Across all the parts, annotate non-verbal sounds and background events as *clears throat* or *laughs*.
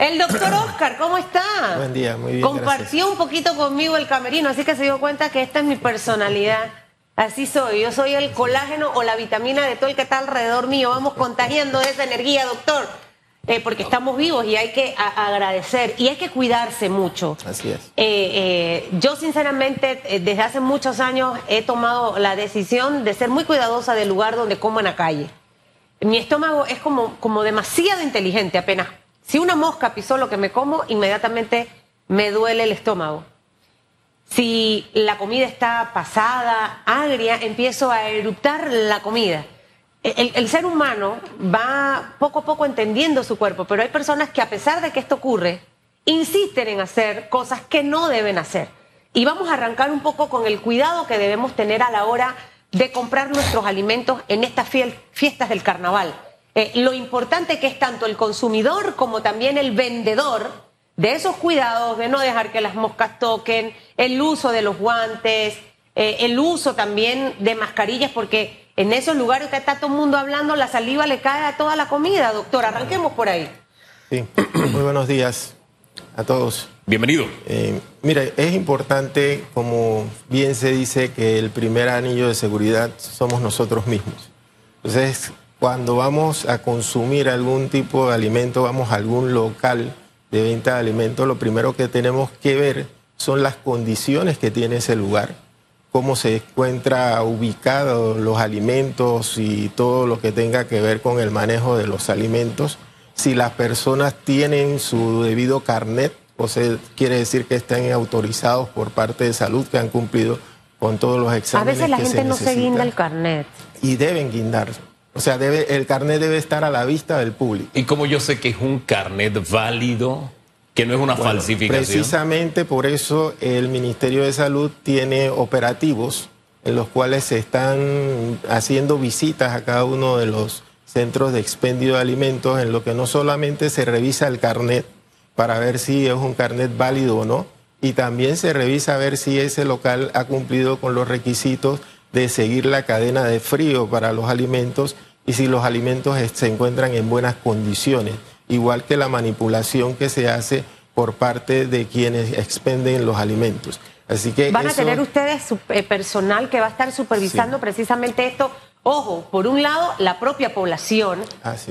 El doctor Oscar, ¿cómo está? Buen día, muy bien. Compartió un poquito conmigo el camerino, así que se dio cuenta que esta es mi personalidad. Así soy, yo soy el colágeno o la vitamina de todo el que está alrededor mío. Vamos contagiando esa energía, doctor, eh, porque estamos vivos y hay que agradecer y hay que cuidarse mucho. Así es. Eh, eh, yo sinceramente desde hace muchos años he tomado la decisión de ser muy cuidadosa del lugar donde como en la calle. Mi estómago es como, como demasiado inteligente apenas si una mosca pisó lo que me como, inmediatamente me duele el estómago. Si la comida está pasada, agria, empiezo a eruptar la comida. El, ser humano va poco a poco entendiendo su cuerpo, pero hay personas que a pesar de que esto ocurre, insisten en hacer cosas que no deben hacer. Y vamos a arrancar un poco con el cuidado que debemos tener a la hora de comprar nuestros alimentos en estas fiestas del carnaval. Eh, lo importante que es tanto el consumidor como también el vendedor de esos cuidados, de no dejar que las moscas toquen, el uso de los guantes, eh, el uso también de mascarillas, porque en esos lugares que está todo el mundo hablando, la saliva le cae a toda la comida, doctor. Arranquemos por ahí. Sí, *clears throat* muy buenos días a todos. Bienvenido. Eh, mire, es importante, como bien se dice, que el primer anillo de seguridad somos nosotros mismos. Entonces, cuando vamos a consumir algún tipo de alimento, vamos a algún local de venta de alimentos, lo primero que tenemos que ver son las condiciones que tiene ese lugar, cómo se encuentra ubicado los alimentos y todo lo que tenga que ver con el manejo de los alimentos. Si las personas tienen su debido carnet, o sea, quiere decir que están autorizados por parte de salud, que han cumplido con todos los exámenes. A veces la gente no se guinda el carnet. Y deben guindar o sea, debe, el carnet debe estar a la vista del público. ¿Y cómo yo sé que es un carnet válido? Que no es una falsificación. Precisamente por eso el Ministerio de Salud tiene operativos en los cuales se están haciendo visitas a cada uno de los centros de expendio de alimentos, en lo que no solamente se revisa el carnet para ver si es un carnet válido o no, y también se revisa a ver si ese local ha cumplido con los requisitos de seguir la cadena de frío para los alimentos y si los alimentos se encuentran en buenas condiciones, igual que la manipulación que se hace por parte de quienes expenden los alimentos. Así que van a tener ustedes su, eh, personal que va a estar supervisando precisamente esto. Ojo, por un lado, la propia población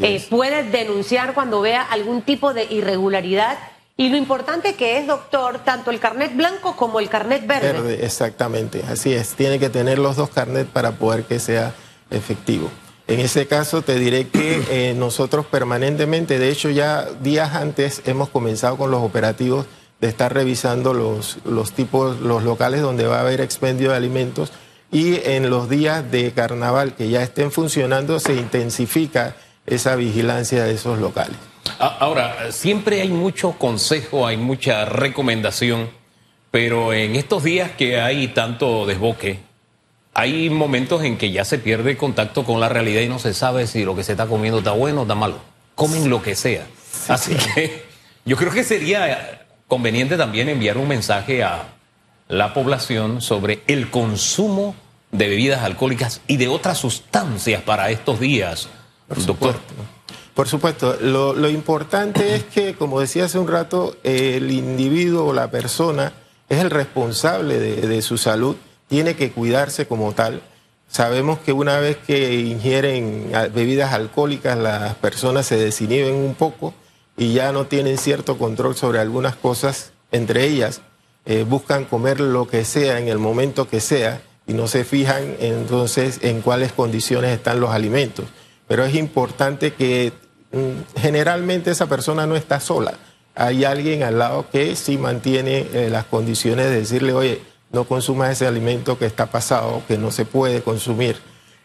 eh, puede denunciar cuando vea algún tipo de irregularidad y lo importante que es, doctor, tanto el carnet blanco como el carnet verde. Verde, exactamente, así es. Tiene que tener los dos carnets para poder que sea efectivo. En ese caso te diré que eh, nosotros permanentemente, de hecho ya días antes hemos comenzado con los operativos de estar revisando los, los tipos, los locales donde va a haber expendio de alimentos y en los días de carnaval que ya estén funcionando se intensifica esa vigilancia de esos locales. Ahora, siempre hay mucho consejo, hay mucha recomendación, pero en estos días que hay tanto desboque, hay momentos en que ya se pierde contacto con la realidad y no se sabe si lo que se está comiendo está bueno o está malo. Comen lo que sea. Así que yo creo que sería conveniente también enviar un mensaje a la población sobre el consumo de bebidas alcohólicas y de otras sustancias para estos días, doctor. Por supuesto, lo, importante es que, como decía hace un rato, el individuo o la persona es el responsable de, su salud, tiene que cuidarse como tal. Sabemos que una vez que ingieren bebidas alcohólicas, las personas se desinhiben un poco y ya no tienen cierto control sobre algunas cosas, entre ellas eh, buscan comer lo que sea en el momento que sea y no se fijan entonces en cuáles condiciones están los alimentos. Pero es importante que generalmente esa persona no está sola. Hay alguien al lado que sí mantiene eh, las condiciones de decirle, oye, no consumas ese alimento que está pasado, que no se puede consumir.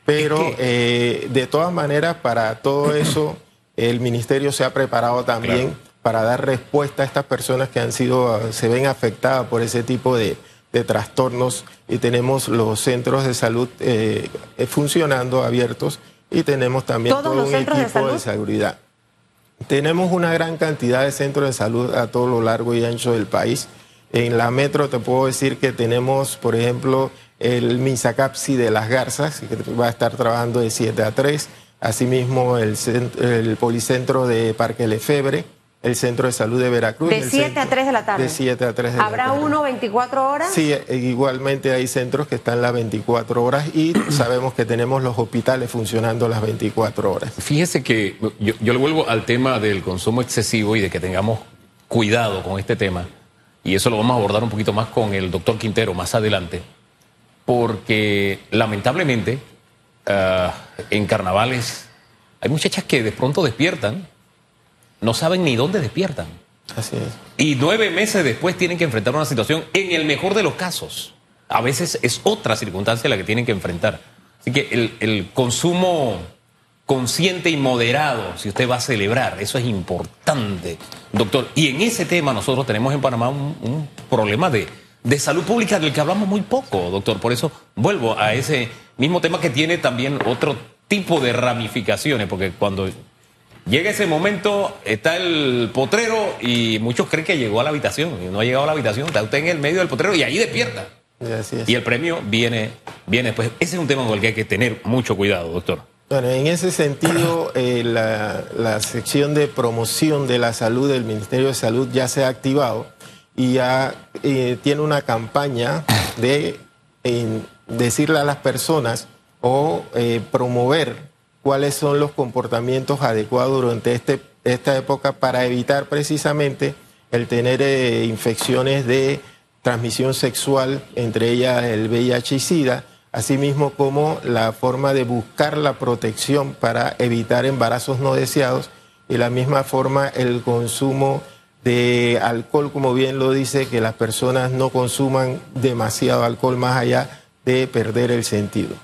Pero eh, de todas maneras, para todo *clears throat* eso, el ministerio se ha preparado también para dar respuesta a estas personas que han sido, se ven afectadas por ese tipo de, trastornos y tenemos los centros de salud eh, funcionando, abiertos y tenemos también todo un equipo de, seguridad. Tenemos una gran cantidad de centros de salud a todo lo largo y ancho del país. En la metro te puedo decir que tenemos, por ejemplo, el Minsacapsi de las Garzas, que va a estar trabajando de 7 a 3. Asimismo, el, el Policentro de Parque Lefebre, el Centro de Salud de Veracruz. De 7 a 3 de la tarde. De 7 a 3 de la tarde. ¿Habrá uno 24 horas? Sí, e, igualmente hay centros que están las 24 horas y *clears throat* sabemos que tenemos los hospitales funcionando las 24 horas. Fíjese que yo, yo le vuelvo al tema del consumo excesivo y de que tengamos cuidado con este tema, y eso lo vamos a abordar un poquito más con el doctor Quintero más adelante, porque lamentablemente uh, en carnavales hay muchachas que de pronto despiertan no saben ni dónde despiertan. Así es. Y nueve meses después tienen que enfrentar una situación, en el mejor de los casos. A veces es otra circunstancia la que tienen que enfrentar. Así que el, el consumo consciente y moderado, si usted va a celebrar, eso es importante, doctor. Y en ese tema nosotros tenemos en Panamá un, un problema de, de salud pública del que hablamos muy poco, doctor. Por eso vuelvo a ese mismo tema que tiene también otro tipo de ramificaciones, porque cuando Llega ese momento, está el potrero y muchos creen que llegó a la habitación y no ha llegado a la habitación, está usted en el medio del potrero y ahí despierta. Y el premio viene, viene después. Ese es un tema con el que hay que tener mucho cuidado, doctor. Bueno, en ese sentido, eh, la, sección de promoción de la salud del Ministerio de Salud ya se ha activado y ya eh, tiene una campaña de decirle a las personas o eh, promover cuáles son los comportamientos adecuados durante este, esta época para evitar precisamente el tener eh, infecciones de transmisión sexual, entre ellas el VIH y SIDA, asimismo como la forma de buscar la protección para evitar embarazos no deseados y la misma forma el consumo de alcohol, como bien lo dice, que las personas no consuman demasiado alcohol más allá de perder el sentido.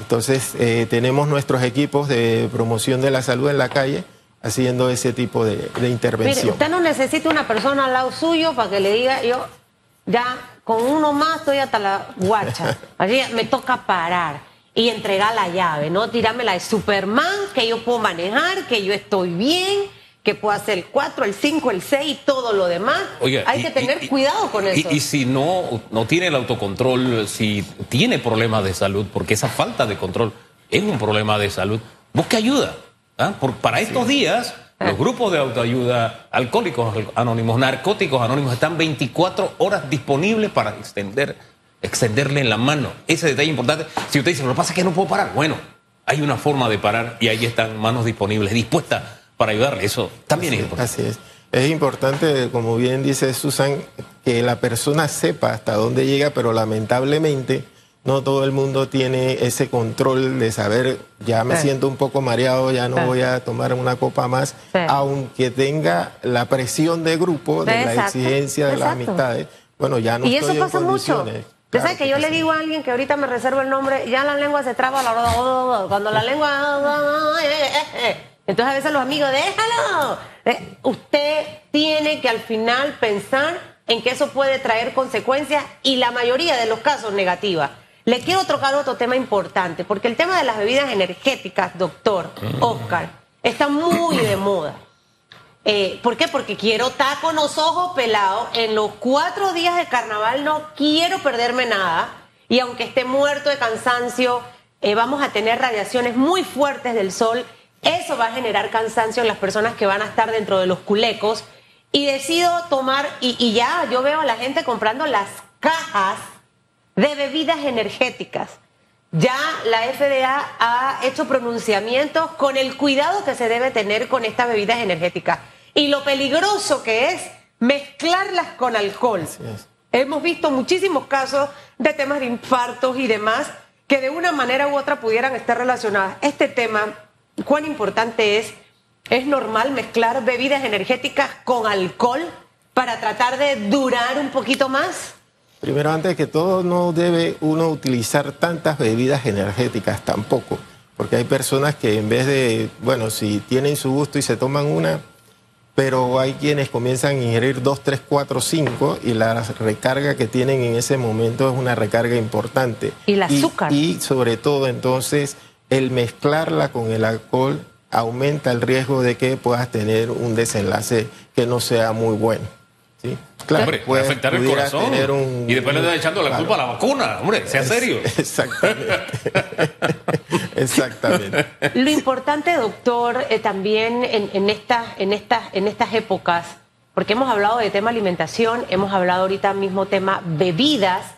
Entonces, eh, tenemos nuestros equipos de promoción de la salud en la calle haciendo ese tipo de, intervención. Mire, usted no necesita una persona al lado suyo para que le diga, yo ya con uno más estoy hasta la guacha. *laughs* Así me toca parar y entregar la llave, ¿no? Tirarme la de Superman, que yo puedo manejar, que yo estoy bien que pueda ser el 4, el 5, el 6 y todo lo demás. Hay que tener cuidado con eso. Y, si no, no tiene el autocontrol, si tiene problemas de salud, porque esa falta de control es un problema de salud, busque ayuda. ¿ah? para estos días, ah. los grupos de autoayuda, alcohólicos anónimos, narcóticos anónimos, están 24 horas disponibles para extender, extenderle la mano. Ese detalle importante. Si usted dice, lo que pasa es que no puedo parar, bueno, hay una forma de parar y ahí están manos disponibles, dispuestas para ayudarle. Eso también es importante. Así es. Es importante, como bien dice Susan, que la persona sepa hasta dónde llega, pero lamentablemente no todo el mundo tiene ese control de saber, ya me siento un poco mareado, ya no voy a tomar una copa más, aunque tenga la presión de grupo, de la exigencia de las amistades. Bueno, ya no y eso pasa mucho. Usted sabe que, yo le digo a alguien que ahorita me reservo el nombre, ya la lengua se traba, cuando la lengua... *laughs* Entonces a veces los amigos, déjalo. Eh, usted tiene que al final pensar en que eso puede traer consecuencias y la mayoría de los casos negativas. Le quiero tocar otro tema importante, porque el tema de las bebidas energéticas, doctor Oscar, está muy de moda. Eh, ¿Por qué? Porque quiero estar con los ojos pelados. En los cuatro días de carnaval no quiero perderme nada. Y aunque esté muerto de cansancio, eh, vamos a tener radiaciones muy fuertes del sol eso va a generar cansancio en las personas que van a estar dentro de los culecos. Y decido tomar, y, ya yo veo a la gente comprando las cajas de bebidas energéticas. Ya la FDA ha hecho pronunciamientos con el cuidado que se debe tener con estas bebidas energéticas y lo peligroso que es mezclarlas con alcohol. Hemos visto muchísimos casos de temas de infartos y demás que de una manera u otra pudieran estar relacionadas. Este tema cuán importante es, es normal mezclar bebidas energéticas con alcohol para tratar de durar un poquito más. Primero, antes que todo, no debe uno utilizar tantas bebidas energéticas tampoco, porque hay personas que en vez de, bueno, si tienen su gusto y se toman una, pero hay quienes comienzan a ingerir dos, tres, cuatro, cinco y la recarga que tienen en ese momento es una recarga importante. Y el azúcar. y sobre todo entonces el mezclarla con el alcohol aumenta el riesgo de que puedas tener un desenlace que no sea muy bueno. Sí, claro. Hombre, puede afectar el corazón. y después le están echando la culpa a la vacuna. Hombre, sea serio. *laughs* Exactamente. *laughs* Exactamente. Lo importante, doctor, eh, también en, en, esta, en, esta, en estas épocas, porque hemos hablado de tema alimentación, hemos hablado ahorita mismo tema bebidas,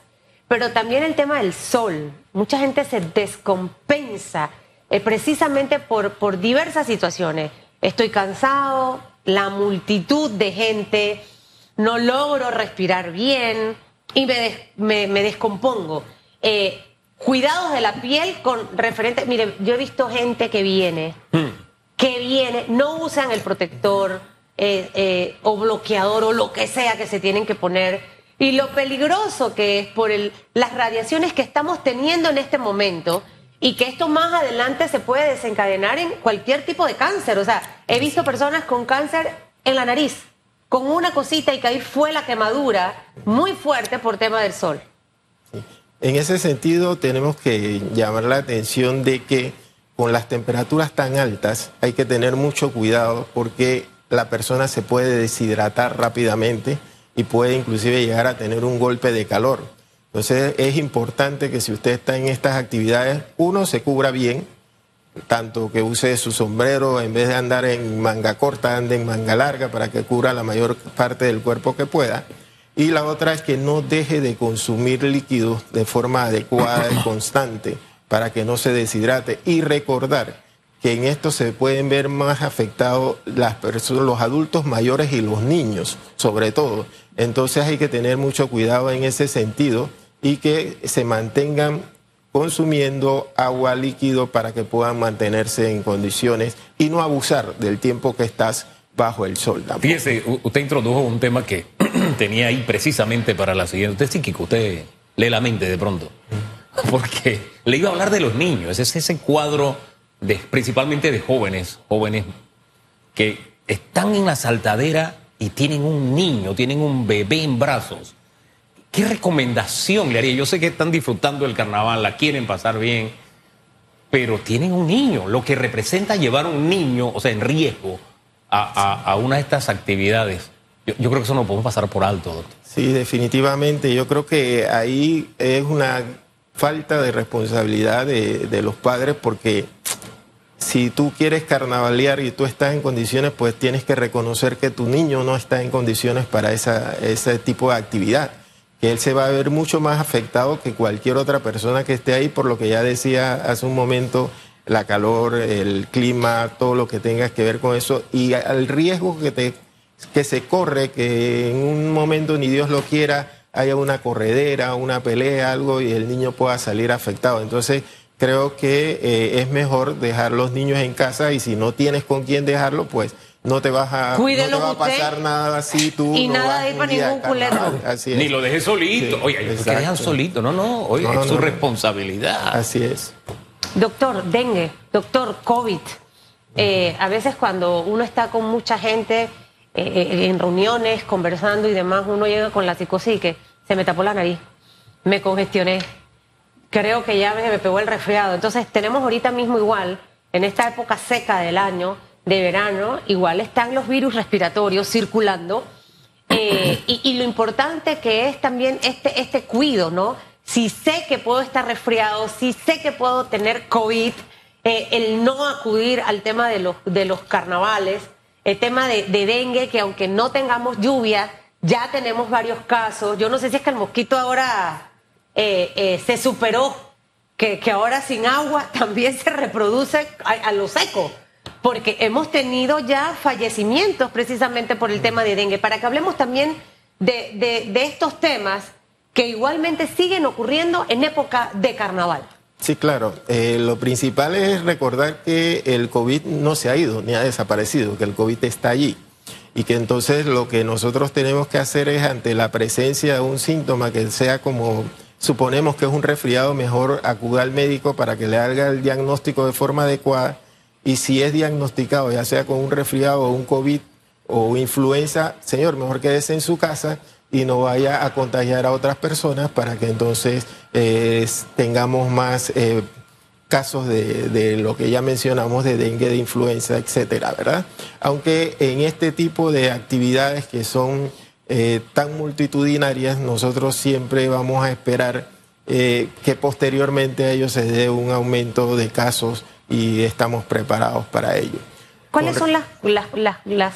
pero también el tema del sol. Mucha gente se descompensa eh, precisamente por, por diversas situaciones. Estoy cansado, la multitud de gente, no logro respirar bien y me, me, descompongo. Eh, cuidados de la piel con referente. Mire, yo he visto gente que viene, hmm. que viene, no usan el protector eh, eh, o bloqueador o lo que sea que se tienen que poner. Y lo peligroso que es por el, las radiaciones que estamos teniendo en este momento y que esto más adelante se puede desencadenar en cualquier tipo de cáncer. O sea, he visto personas con cáncer en la nariz, con una cosita y que ahí fue la quemadura muy fuerte por tema del sol. En ese sentido, tenemos que llamar la atención de que con las temperaturas tan altas hay que tener mucho cuidado porque la persona se puede deshidratar rápidamente y puede inclusive llegar a tener un golpe de calor. Entonces es importante que si usted está en estas actividades, uno se cubra bien, tanto que use su sombrero, en vez de andar en manga corta, ande en manga larga para que cubra la mayor parte del cuerpo que pueda. Y la otra es que no deje de consumir líquidos de forma adecuada y constante para que no se deshidrate. Y recordar que en esto se pueden ver más afectados las personas, los adultos mayores y los niños, sobre todo. Entonces hay que tener mucho cuidado en ese sentido y que se mantengan consumiendo agua líquido para que puedan mantenerse en condiciones y no abusar del tiempo que estás bajo el sol. Fíjese, usted introdujo un tema que *clears throat* tenía ahí precisamente para la siguiente. Usted es psíquico, usted lee la mente de pronto. Porque le iba a hablar de los niños, es ese cuadro de, principalmente de jóvenes, jóvenes que están en la saltadera y tienen un niño, tienen un bebé en brazos ¿Qué recomendación le haría? Yo sé que están disfrutando el carnaval, la quieren pasar bien, pero tienen un niño, lo que representa llevar un niño, o sea, en riesgo, a, una de estas actividades. Yo, creo que eso no podemos pasar por alto, doctor. Sí, definitivamente. Yo creo que ahí es una falta de responsabilidad de, los padres porque si tú quieres carnavalear y tú estás en condiciones, pues tienes que reconocer que tu niño no está en condiciones para ese tipo de actividad que él se va a ver mucho más afectado que cualquier otra persona que esté ahí, por lo que ya decía hace un momento, la calor, el clima, todo lo que tenga que ver con eso, y al riesgo que, te, que se corre, que en un momento ni Dios lo quiera, haya una corredera, una pelea, algo, y el niño pueda salir afectado. Entonces, creo que eh, es mejor dejar los niños en casa y si no tienes con quién dejarlo, pues no te vas a, no va a pasar nada así tú. Y nada de ir para ningún culero. Ni lo dejes solito. Oye, que dejan solito. No, no, oye, es su responsabilidad. Así es. Doctor, dengue, doctor, COVID. Eh, a veces cuando uno está con mucha gente eh, eh, en reuniones, conversando y demás, uno llega con la psicosis y que se me tapó la nariz, me congestioné, creo que ya me, me pegó el resfriado. Entonces tenemos ahorita mismo igual, en esta época seca del año, de verano, igual están los virus respiratorios circulando. Eh, *clears throat* y, lo importante que es también este, este cuido, ¿no? Si sé que puedo estar resfriado, si sé que puedo tener COVID, eh, el no acudir al tema de los, de los carnavales, el tema de, dengue, que aunque no tengamos lluvia, ya tenemos varios casos. Yo no sé si es que el mosquito ahora eh, se superó, que, que, ahora sin agua *laughs* también se reproduce a lo seco porque hemos tenido ya fallecimientos precisamente por el tema de dengue, para que hablemos también de, estos temas que igualmente siguen ocurriendo en época de carnaval. Sí, claro. Eh, lo principal es recordar que el COVID no se ha ido ni ha desaparecido, que el COVID está allí. Y que entonces lo que nosotros tenemos que hacer es ante la presencia de un síntoma que sea como suponemos que es un resfriado, mejor acuda al médico para que le haga el diagnóstico de forma adecuada y si es diagnosticado, ya sea con un resfriado o un COVID o influenza, señor, mejor quédese en su casa y no vaya a contagiar a otras personas para que entonces eh, tengamos más eh, casos de, lo que ya mencionamos de dengue, de influenza, etcétera, ¿verdad? Aunque en este tipo de actividades que son eh, tan multitudinarias, nosotros siempre vamos a esperar eh, que posteriormente a ellos se dé un aumento de casos y estamos preparados para ello. ¿Cuáles son las, las,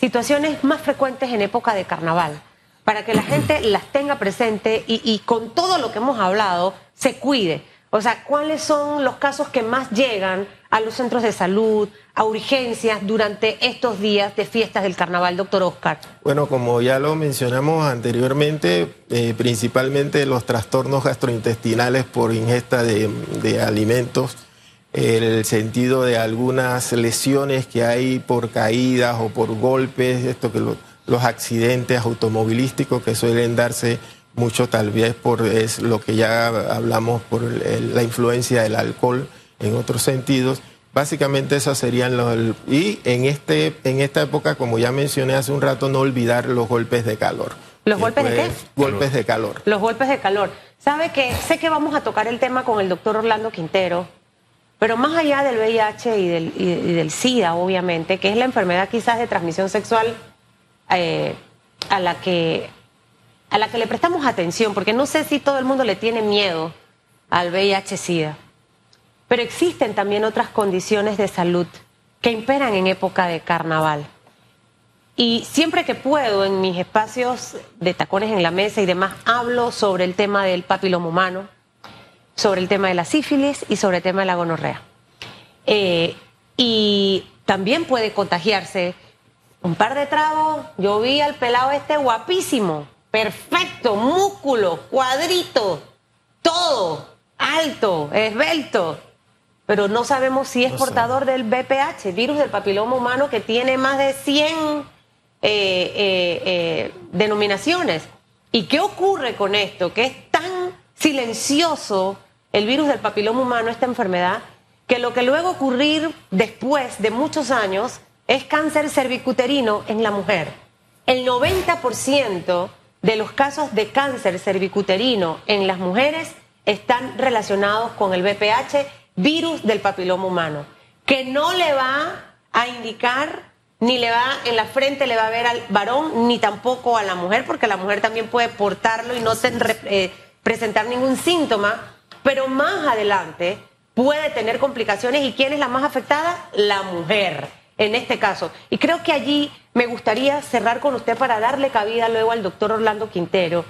situaciones más frecuentes en época de carnaval? Para que la *clears throat* gente las tenga presente y, y con todo lo que hemos hablado se cuide. O sea, ¿cuáles son los casos que más llegan a los centros de salud, a urgencias durante estos días de fiestas del carnaval, doctor Oscar? Bueno, como ya lo mencionamos anteriormente, eh, principalmente los trastornos gastrointestinales por ingesta de, de alimentos, el sentido de algunas lesiones que hay por caídas o por golpes, esto que los accidentes automovilísticos que suelen darse mucho tal vez por es lo que ya hablamos por la influencia del alcohol en otros sentidos. Básicamente esos serían los y en este en esta época como ya mencioné hace un rato no olvidar los golpes de calor. ¿Los golpes de qué? Golpes de calor. Los golpes de calor. ¿Sabe que sé que vamos a tocar el tema con el doctor Orlando Quintero? Pero más allá del VIH y del, y, del SIDA, obviamente, que es la enfermedad quizás de transmisión sexual eh, a, la que, a la que le prestamos atención, porque no sé si todo el mundo le tiene miedo al VIH-SIDA, pero existen también otras condiciones de salud que imperan en época de carnaval. Y siempre que puedo, en mis espacios de tacones en la mesa y demás, hablo sobre el tema del papiloma humano, sobre el tema de la sífilis y sobre el tema de la gonorrea. Eh, y también puede contagiarse un par de tragos. Yo vi al pelado este guapísimo, perfecto, músculo, cuadrito, todo, alto, esbelto. Pero no sabemos si es portador del BPH, virus del papiloma humano, que tiene más de 100 eh, eh, denominaciones. ¿Y qué ocurre con esto? Que es tan silencioso el virus del papiloma humano, esta enfermedad, que lo que luego ocurrir después de muchos años es cáncer cervicuterino en la mujer. El 90% de los casos de cáncer cervicuterino en las mujeres están relacionados con el VPH, virus del papiloma humano, que no le va a indicar ni le va en la frente le va a ver al varón ni tampoco a la mujer, porque la mujer también puede portarlo y no eh, presentar ningún síntoma, pero más adelante puede tener complicaciones y ¿quién es la más afectada? La mujer, en este caso. Y creo que allí me gustaría cerrar con usted para darle cabida luego al doctor Orlando Quintero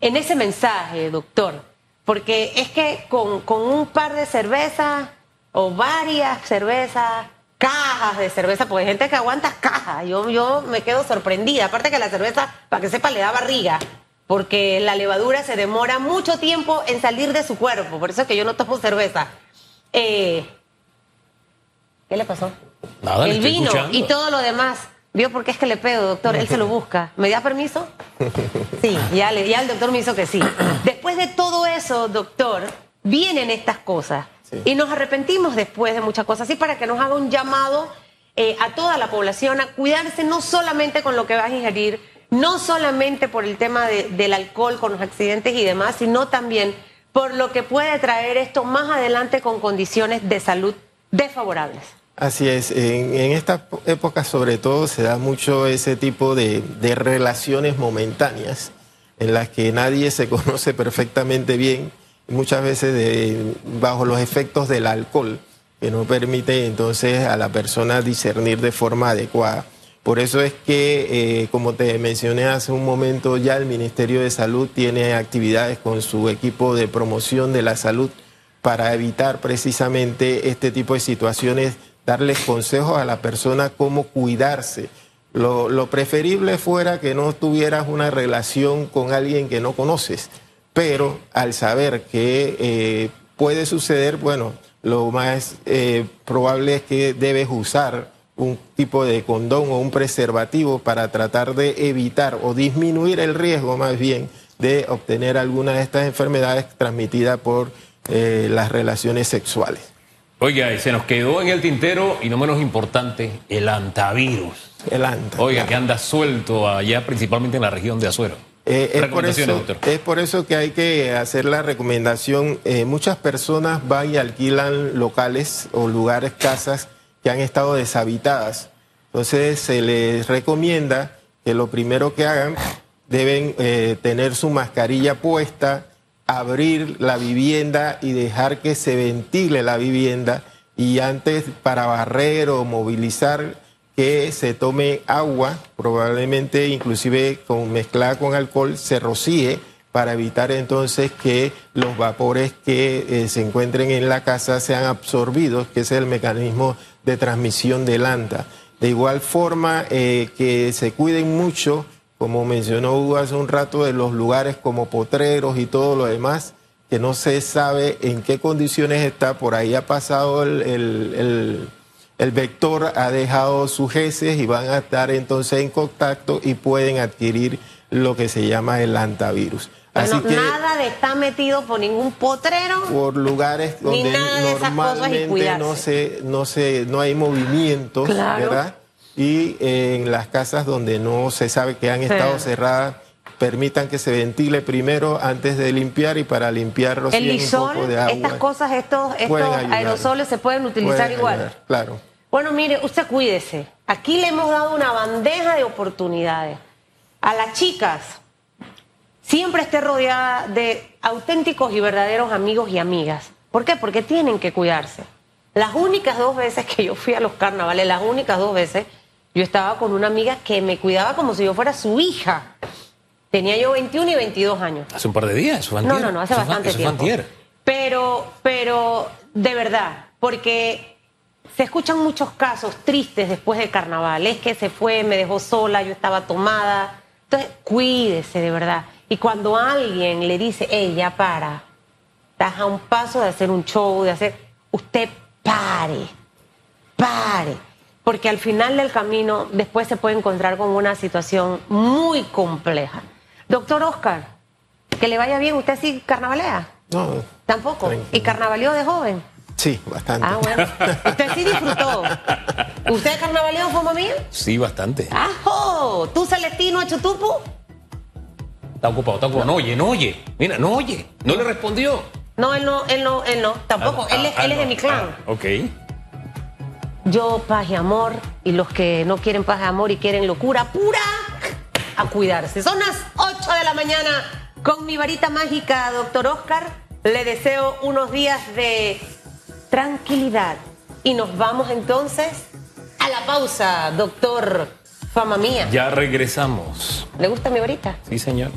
en ese mensaje, doctor, porque es que con, un par de cervezas o varias cervezas, cajas de cerveza, porque hay gente que aguanta cajas, yo, yo me quedo sorprendida, aparte que la cerveza, para que sepa, le da barriga porque la levadura se demora mucho tiempo en salir de su cuerpo, por eso es que yo no tomo cerveza. Eh, ¿Qué le pasó? Nada, El vino y todo lo demás. ¿Vio por qué es que le pedo, doctor? Él se lo *laughs* busca. ¿Me da permiso? Sí, ya, le, ya el doctor me hizo que sí. *clears throat* Después de todo eso, doctor, vienen estas cosas. Y nos arrepentimos después de muchas cosas. Así para que nos haga un llamado eh, a toda la población a cuidarse no solamente con lo que vas a ingerir, no solamente por el tema del alcohol con los accidentes y demás, sino también por lo que puede traer esto más adelante con condiciones de salud desfavorables. Así es, en, esta época sobre todo se da mucho ese tipo de, relaciones momentáneas en las que nadie se conoce perfectamente bien, muchas veces bajo los efectos del alcohol, que no permite entonces a la persona discernir de forma adecuada. Por eso es que, eh, como te mencioné hace un momento, ya el Ministerio de Salud tiene actividades con su equipo de promoción de la salud para evitar precisamente este tipo de situaciones, darles consejos a la persona cómo cuidarse. Lo, preferible fuera que no tuvieras una relación con alguien que no conoces, pero al saber que eh, puede suceder, bueno, lo más eh, probable es que debes usar un tipo de condón o un preservativo para tratar de evitar o disminuir el riesgo más bien de obtener alguna de estas enfermedades transmitidas por eh, las relaciones sexuales. Oiga, se nos quedó en el tintero y no menos importante, el antivirus. El antivirus. Oiga, que anda suelto allá principalmente en la región de Azuero. Eh, es, por eso, es, por eso, que hay que hacer la recomendación. Eh, muchas personas van y alquilan locales o lugares, casas que han estado deshabitadas. Entonces se les recomienda que que lo primero que hagan deben eh, tener su mascarilla puesta, abrir la vivienda y dejar que se ventile la vivienda y antes para barrer o movilizar que se tome agua, probablemente inclusive con, mezclada con alcohol, se rocíe para evitar entonces que los vapores que eh, se encuentren en la casa sean absorbidos, que es el mecanismo de transmisión del ANTA. De igual forma, eh, que se cuiden mucho, como mencionó Hugo hace un rato, de los lugares como potreros y todo lo demás, que no se sabe en qué condiciones está, por ahí ha pasado el, el, el vector, ha dejado sus heces y van a estar entonces en contacto y pueden adquirir lo que se llama el antivirus. Así que, nada de estar metido por ningún potrero. Por lugares donde normalmente no se, no se, no hay movimientos, ¿verdad? Y en las casas donde no se sabe que han estado cerradas, permitan que se ventile primero antes de limpiar y para limpiar el lisol, un poco de agua. Estas cosas, estos, estos aerosoles se pueden utilizar igual. claro. Bueno, mire, usted cuídese. Aquí le hemos dado una bandeja de oportunidades. A las chicas, siempre esté rodeada de auténticos y verdaderos amigos y amigas. ¿Por qué? Porque tienen que cuidarse. Las únicas dos veces que yo fui a los carnavales, las únicas dos veces, yo estaba con una amiga que me cuidaba como si yo fuera su hija. Tenía yo 21 y 22 años. Hace un par de días, No, no, no, hace bastante tiempo. Pero, pero, de verdad, porque se escuchan muchos casos tristes después del carnaval. Es que se fue, me dejó sola, yo estaba tomada. Entonces, cuídese de verdad. Y cuando alguien le dice, hey, ya para, estás a un paso de hacer un show, de hacer, usted pare, pare, porque al final del camino después se puede encontrar con una situación muy compleja. Doctor Oscar, que le vaya bien, ¿usted sí carnavalea? No. Tampoco. ¿Y carnavaleó de joven? Sí, bastante. Ah, bueno. Usted sí disfrutó. *laughs* ¿Usted carnavaleó, fue mía? Sí, bastante. ¡Ajo! ¿Tú, Celestino Chutupo? Está ocupado, está ocupado. No oye, no oye. Mira, no oye. No le respondió. No, él no, él no, él no. Tampoco. Ah, él, es, ah, él es de mi clan. Ah, ok. Yo, paz y amor. Y los que no quieren paz y amor y quieren locura pura, a cuidarse. Son las 8 de la mañana con mi varita mágica, doctor Oscar. Le deseo unos días de tranquilidad. Y nos vamos entonces a la pausa, doctor Fama Mía. Ya regresamos. ¿Le gusta mi varita? Sí, señor.